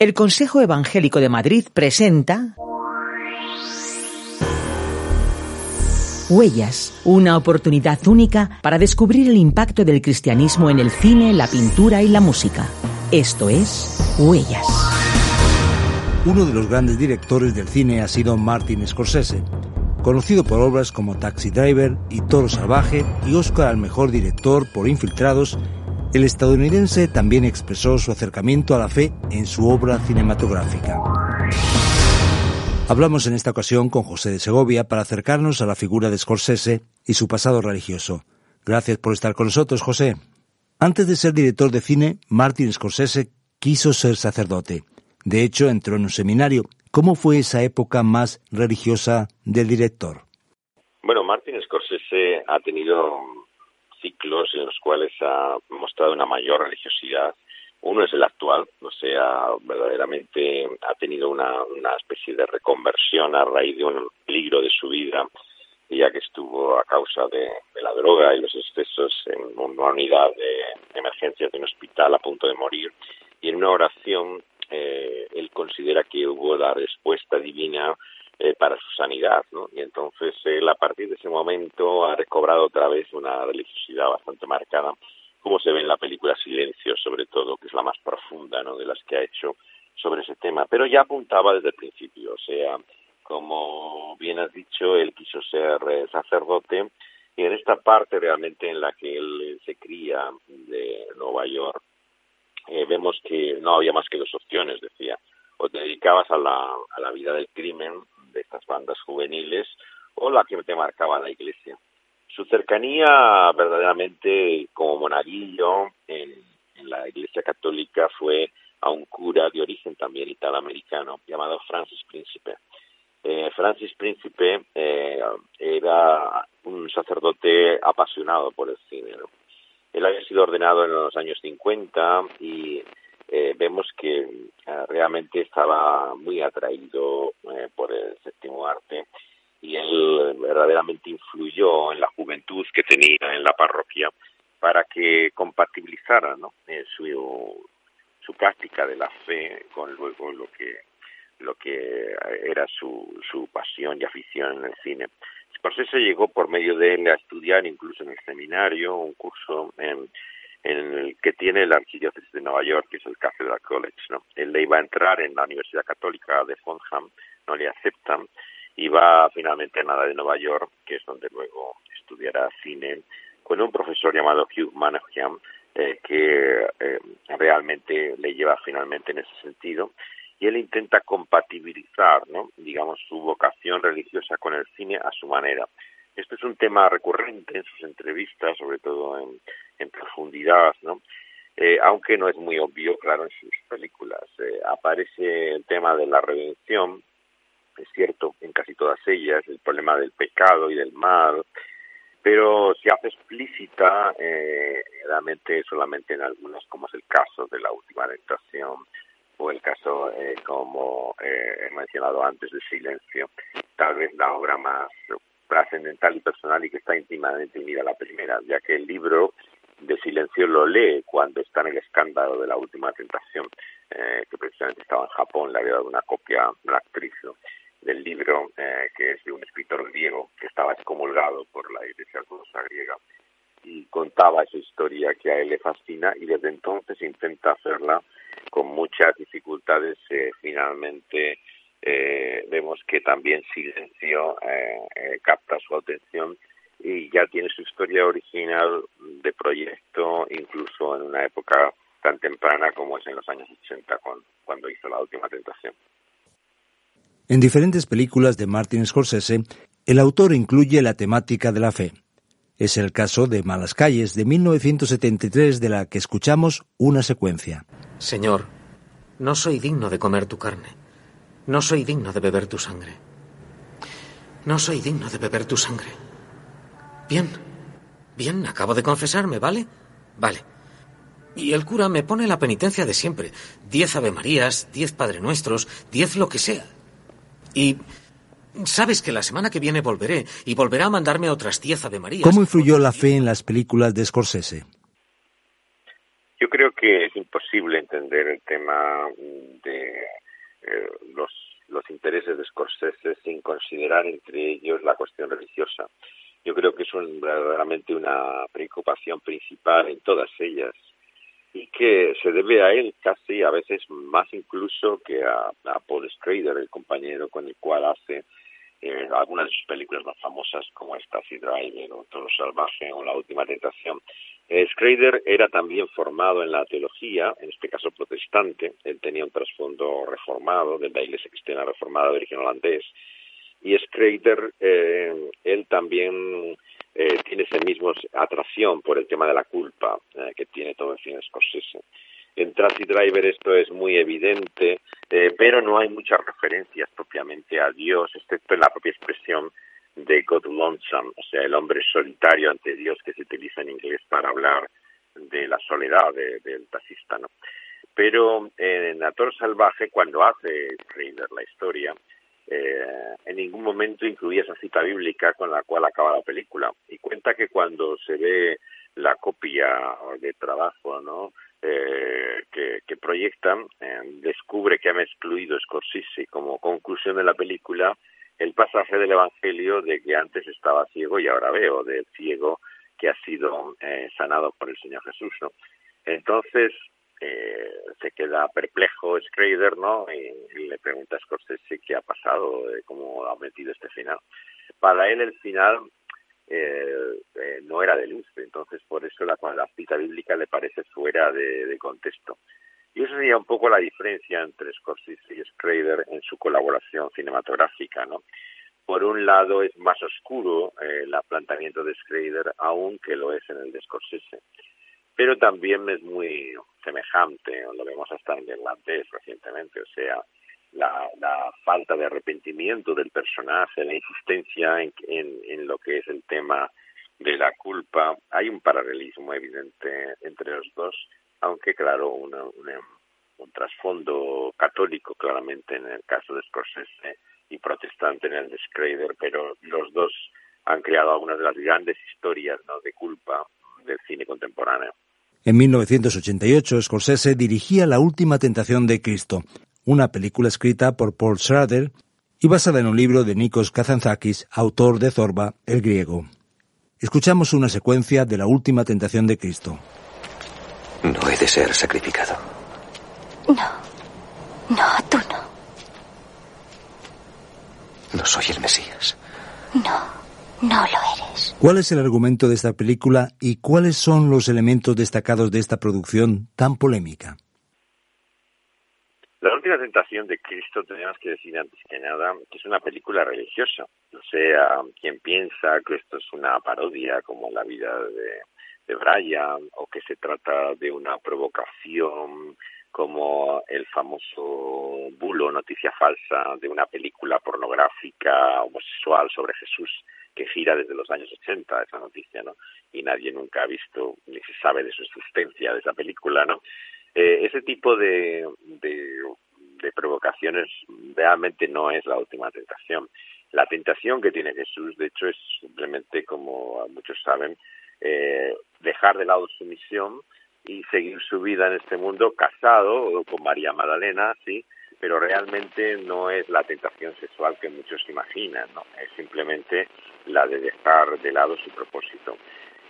El Consejo Evangélico de Madrid presenta Huellas, una oportunidad única para descubrir el impacto del cristianismo en el cine, la pintura y la música. Esto es Huellas. Uno de los grandes directores del cine ha sido Martin Scorsese, conocido por obras como Taxi Driver y Toro Salvaje y Oscar al mejor director por Infiltrados el estadounidense también expresó su acercamiento a la fe en su obra cinematográfica. Hablamos en esta ocasión con José de Segovia para acercarnos a la figura de Scorsese y su pasado religioso. Gracias por estar con nosotros, José. Antes de ser director de cine, Martin Scorsese quiso ser sacerdote. De hecho, entró en un seminario. ¿Cómo fue esa época más religiosa del director? Bueno, Martin Scorsese ha tenido ciclos en los cuales ha mostrado una mayor religiosidad. Uno es el actual, o sea, verdaderamente ha tenido una, una especie de reconversión a raíz de un peligro de su vida, ya que estuvo a causa de, la droga y los excesos en una unidad de emergencias de un hospital a punto de morir. Y en una oración, eh, él considera que hubo la respuesta divina eh, para su sanidad, ¿no? Y entonces él a partir de ese momento ha recobrado otra vez una religiosidad bastante marcada, como se ve en la película Silencio, sobre todo, que es la más profunda, ¿no? De las que ha hecho sobre ese tema, pero ya apuntaba desde el principio, o sea, como bien has dicho, él quiso ser eh, sacerdote y en esta parte realmente en la que él se cría de Nueva York, eh, vemos que no había más que dos opciones, decía, o te dedicabas a la, a la vida del crimen de estas bandas juveniles o la que te marcaba la iglesia. Su cercanía verdaderamente como monaguillo en, en la iglesia católica fue a un cura de origen también italoamericano llamado Francis Príncipe. Eh, Francis Príncipe eh, era un sacerdote apasionado por el cine. Él había sido ordenado en los años 50 y eh, vemos que eh, realmente estaba muy atraído eh, por el séptimo arte y él verdaderamente influyó en la juventud que tenía en la parroquia para que compatibilizara ¿no? su, su práctica de la fe con luego lo que lo que era su, su pasión y afición en el cine. Scorsese llegó por medio de él a estudiar incluso en el seminario un curso en el que tiene la archidiócesis de Nueva York, que es el Cathedral College, ¿no? Él le iba a entrar en la Universidad Católica de Fonham, no le aceptan, y va finalmente a nada de Nueva York, que es donde luego estudiará cine, con un profesor llamado Hugh Manahan, eh, que eh, realmente le lleva finalmente en ese sentido, y él intenta compatibilizar, ¿no? digamos, su vocación religiosa con el cine a su manera. Esto es un tema recurrente en sus entrevistas, sobre todo en, en profundidad, ¿no? Eh, aunque no es muy obvio, claro, en sus películas. Eh, aparece el tema de la redención, es cierto, en casi todas ellas, el problema del pecado y del mal, pero se hace explícita eh, solamente en algunos, como es el caso de la última tentación o el caso, eh, como eh, he mencionado antes, de Silencio, tal vez la obra más trascendental y personal y que está íntimamente unida a la primera, ya que el libro de Silencio lo lee cuando está en el escándalo de la última tentación, eh, que precisamente estaba en Japón, le había dado una copia la actriz del libro, eh, que es de un escritor griego que estaba excomulgado por la Iglesia Ortodoxa griega y contaba esa historia que a él le fascina y desde entonces intenta hacerla con muchas dificultades. Eh, finalmente eh, vemos que también Silencio eh, eh, capta su atención y ya tiene su historia original de proyecto incluso en una época tan temprana como es en los años 80 cuando hizo La Última Tentación. En diferentes películas de Martin Scorsese, el autor incluye la temática de la fe. Es el caso de Malas Calles de 1973 de la que escuchamos una secuencia. Señor, no soy digno de comer tu carne No soy digno de beber tu sangre. No soy digno de beber tu sangre. Bien, bien, acabo de confesarme, ¿vale? Vale. Y el cura me pone la penitencia de siempre. Diez Ave Marías, diez Padre Nuestros, diez lo que sea. Y sabes que la semana que viene volveré y volverá a mandarme otras diez Ave Marías. ¿Cómo influyó la fe en las películas de Scorsese? Yo creo que es imposible entender el tema de eh, los, los intereses de Scorsese sin considerar entre ellos la cuestión religiosa. Yo creo que es verdaderamente una preocupación principal en todas ellas y que se debe a él casi a veces más incluso que a, Paul Schrader, el compañero con el cual hace eh, algunas de sus películas más famosas como esta, Driver o Toro Salvaje o La Última Tentación. Eh, Schrader era también formado en la teología, en este caso protestante, él tenía un trasfondo reformado de la Iglesia Cristiana Reformada de origen holandés, y Schrader, eh, él también eh, tiene esa misma atracción por el tema de la culpa eh, que tiene todo el cine Scorsese. En Taxi Driver esto es muy evidente, eh, pero no hay muchas referencias propiamente a Dios, excepto en la propia expresión de God Lonesome, o sea, el hombre solitario ante Dios que se utiliza en inglés para hablar de la soledad del taxista, ¿no? Pero en Ator Salvaje, cuando hace Schrader la historia, eh, en ningún momento incluía esa cita bíblica con la cual acaba la película. Y cuenta que cuando se ve la copia de trabajo ¿no? Eh, que, que, proyectan, eh, descubre que han excluido Scorsese como conclusión de la película el pasaje del Evangelio de que antes estaba ciego y ahora veo, del ciego que ha sido sanado por el Señor Jesús. ¿no? Entonces, eh, se queda perplejo Schrader, ¿no? Y, le pregunta a Scorsese qué ha pasado, cómo ha metido este final. Para él el final eh, eh, no era de luz, entonces por eso la, la cita bíblica le parece fuera de, de, contexto. Y eso sería un poco la diferencia entre Scorsese y Schrader en su colaboración cinematográfica, ¿no? Por un lado es más oscuro el planteamiento de Schrader, aún que lo es en el de Scorsese pero también es muy semejante, lo vemos hasta en irlandés recientemente, o sea, la, la, falta de arrepentimiento del personaje, la insistencia en, en, lo que es el tema de la culpa. Hay un paralelismo evidente entre los dos, aunque claro, una, un trasfondo católico claramente en el caso de Scorsese y protestante en el de Schrader, pero los dos han creado algunas de las grandes historias ¿no? de culpa del cine contemporáneo. En 1988, Scorsese dirigía La Última Tentación de Cristo, una película escrita por Paul Schrader y basada en un libro de Nikos Kazantzakis, autor de Zorba, el griego. Escuchamos una secuencia de La Última Tentación de Cristo. No he de ser sacrificado. No. No, tú no. No soy el Mesías. No. No lo eres. ¿Cuál es el argumento de esta película y cuáles son los elementos destacados de esta producción tan polémica? La última tentación de Cristo tenemos que decir antes que nada que es una película religiosa. O sea, quien piensa que esto es una parodia como la vida de, de Brian o que se trata de una provocación como el famoso bulo, noticia falsa de una película pornográfica homosexual sobre Jesús que gira desde los años 80 esa noticia, ¿no? Y nadie nunca ha visto ni se sabe de su existencia de esa película, ¿no? Eh, ese tipo de, de, de provocaciones realmente no es la última tentación. La tentación que tiene Jesús, de hecho, es simplemente, como muchos saben, eh, dejar de lado su misión y seguir su vida en este mundo casado con María Magdalena, sí, pero realmente no es la tentación sexual que muchos imaginan, ¿no? Es simplemente la de dejar de lado su propósito.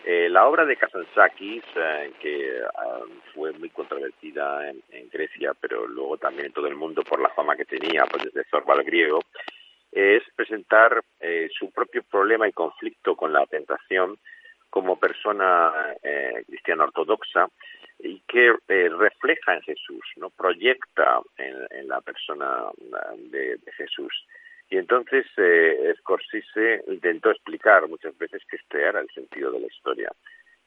Eh, la obra de Kazantzakis, eh, que ah, fue muy controvertida en, Grecia, pero luego también en todo el mundo por la fama que tenía, pues desde Zorba al griego, es presentar eh, su propio problema y conflicto con la tentación como persona eh, cristiana ortodoxa y que eh, refleja en Jesús, no proyecta en, la persona de, Jesús. Y entonces eh, Scorsese intentó explicar muchas veces que este era el sentido de la historia,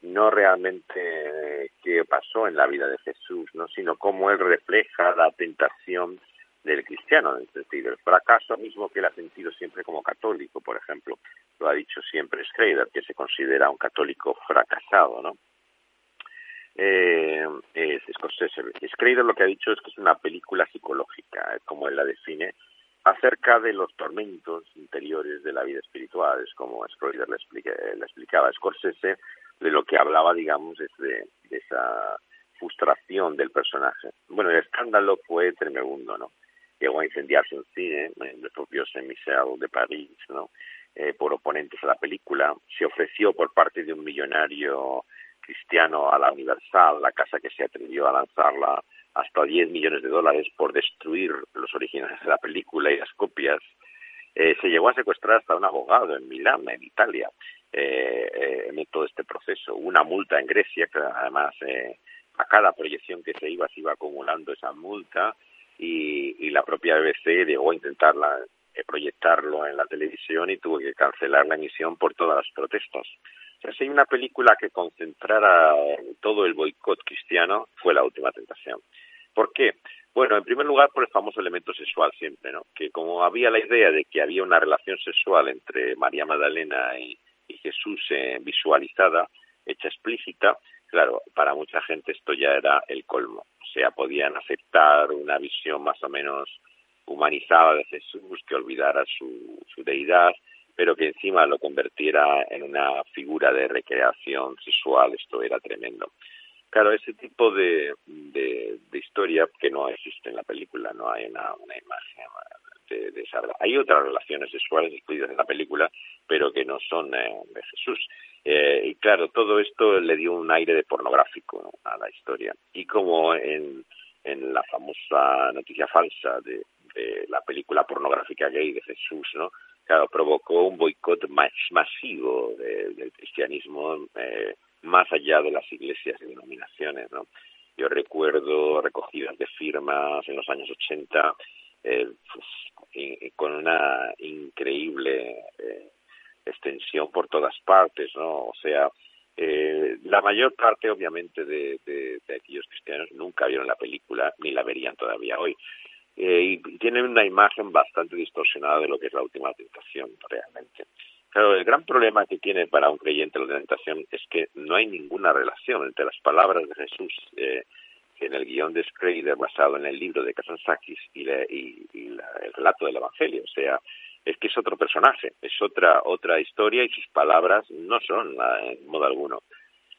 no realmente eh, qué pasó en la vida de Jesús, no, sino cómo él refleja la tentación del cristiano, es decir, el fracaso mismo que él ha sentido siempre como católico, por ejemplo, lo ha dicho siempre Schrader, que se considera un católico fracasado, ¿no? Eh, es Scorsese. Schrader lo que ha dicho es que es una película psicológica, como él la define, acerca de los tormentos interiores de la vida espiritual, es como Schrader le, le explicaba Scorsese, de lo que hablaba, digamos, es de, de esa frustración del personaje. Bueno, el escándalo fue tremendo, ¿no? Llegó a incendiarse un cine, en el propio Saint-Michel de París, ¿no? Eh, por oponentes a la película. Se ofreció por parte de un millonario cristiano a la Universal, la casa que se atrevió a lanzarla, hasta 10 millones de dólares por destruir los originales de la película y las copias. Eh, se llegó a secuestrar hasta un abogado en Milán, en Italia, eh, eh, en todo este proceso. Una multa en Grecia, que además eh, a cada proyección que se iba se iba acumulando esa multa y, y la propia BBC llegó a intentarla eh, proyectarlo en la televisión y tuvo que cancelar la emisión por todas las protestas. Si hay una película que concentrara todo el boicot cristiano, fue La Última Tentación. ¿Por qué? Bueno, en primer lugar por el famoso elemento sexual siempre, ¿no? Que como había la idea de que había una relación sexual entre María Magdalena y, y Jesús eh, visualizada, hecha explícita, claro, para mucha gente esto ya era el colmo. O sea, podían aceptar una visión más o menos humanizada de Jesús, que olvidara su, su deidad, pero que encima lo convirtiera en una figura de recreación sexual, esto era tremendo. Claro, ese tipo de, de, de historia que no existe en la película, no hay una, una imagen de, de esa. Hay otras relaciones sexuales incluidas en la película, pero que no son eh, de Jesús. Eh, y claro, todo esto le dio un aire de pornográfico ¿no? a la historia. Y como en, en la famosa noticia falsa de, de la película pornográfica gay de Jesús, ¿no? Claro, provocó un boicot más masivo de, del cristianismo eh, más allá de las iglesias y denominaciones, ¿no? Yo recuerdo recogidas de firmas en los años 80 eh, pues, con una increíble eh, extensión por todas partes, ¿no? O sea, eh, la mayor parte, obviamente, de, aquellos cristianos nunca vieron la película ni la verían todavía hoy. Eh, y tienen una imagen bastante distorsionada de lo que es la última tentación, realmente. Claro, el gran problema que tiene para un creyente la tentación es que no hay ninguna relación entre las palabras de Jesús eh, en el guion de Schrader basado en el libro de Kazantzakis y, la, y, la, el relato del Evangelio. O sea, es que es otro personaje, es otra otra historia y sus palabras no son en modo alguno.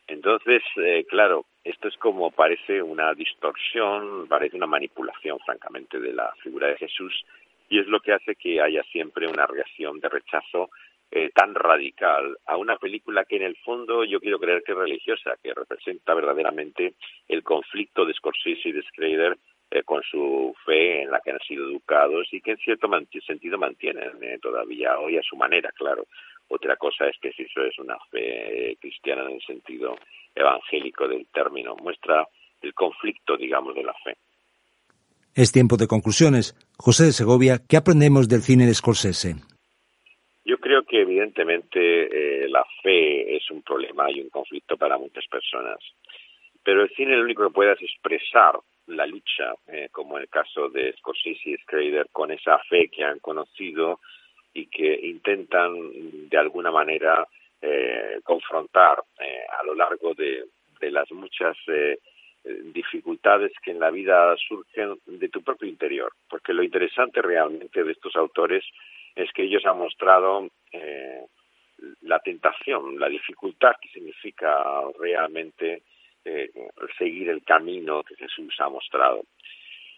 Entonces, eh, claro, esto es como parece una distorsión, parece una manipulación, francamente, de la figura de Jesús y es lo que hace que haya siempre una reacción de rechazo eh, tan radical a una película que en el fondo yo quiero creer que es religiosa, que representa verdaderamente el conflicto de Scorsese y de Schrader eh, con su fe en la que han sido educados y que en cierto sentido mantienen eh, todavía hoy a su manera, claro. Otra cosa es que si eso es una fe cristiana en el sentido evangélico del término, muestra el conflicto, digamos, de la fe. Es tiempo de conclusiones. José de Segovia, ¿qué aprendemos del cine de Scorsese? Yo creo que evidentemente eh, la fe es un problema y un conflicto para muchas personas, pero el cine lo único que puede es expresar la lucha, eh, como en el caso de Scorsese y Schrader, con esa fe que han conocido y que intentan de alguna manera eh, confrontar eh, a lo largo de, de las muchas eh, dificultades que en la vida surgen de tu propio interior, porque lo interesante realmente de estos autores es que ellos han mostrado eh, la tentación, la dificultad que significa realmente seguir el camino que Jesús ha mostrado.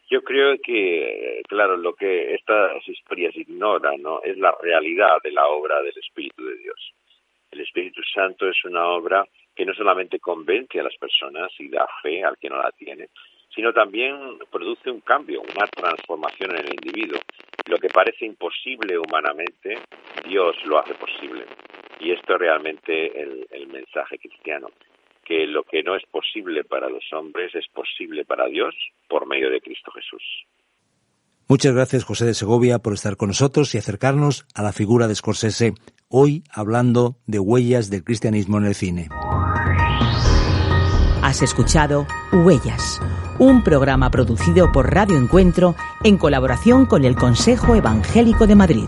Yo creo que, claro, lo que estas historias ignoran ¿no? es la realidad de la obra del Espíritu de Dios. El Espíritu Santo es una obra que no solamente convence a las personas y da fe al que no la tiene, sino también produce un cambio, una transformación en el individuo. Lo que parece imposible humanamente, Dios lo hace posible. Y esto es realmente el, el mensaje cristiano, que lo que no es posible para los hombres es posible para Dios por medio de Cristo Jesús. Muchas gracias, José de Segovia, por estar con nosotros y acercarnos a la figura de Scorsese, hoy hablando de huellas del cristianismo en el cine. Has escuchado Huellas un programa producido por Radio Encuentro en colaboración con el Consejo Evangélico de Madrid.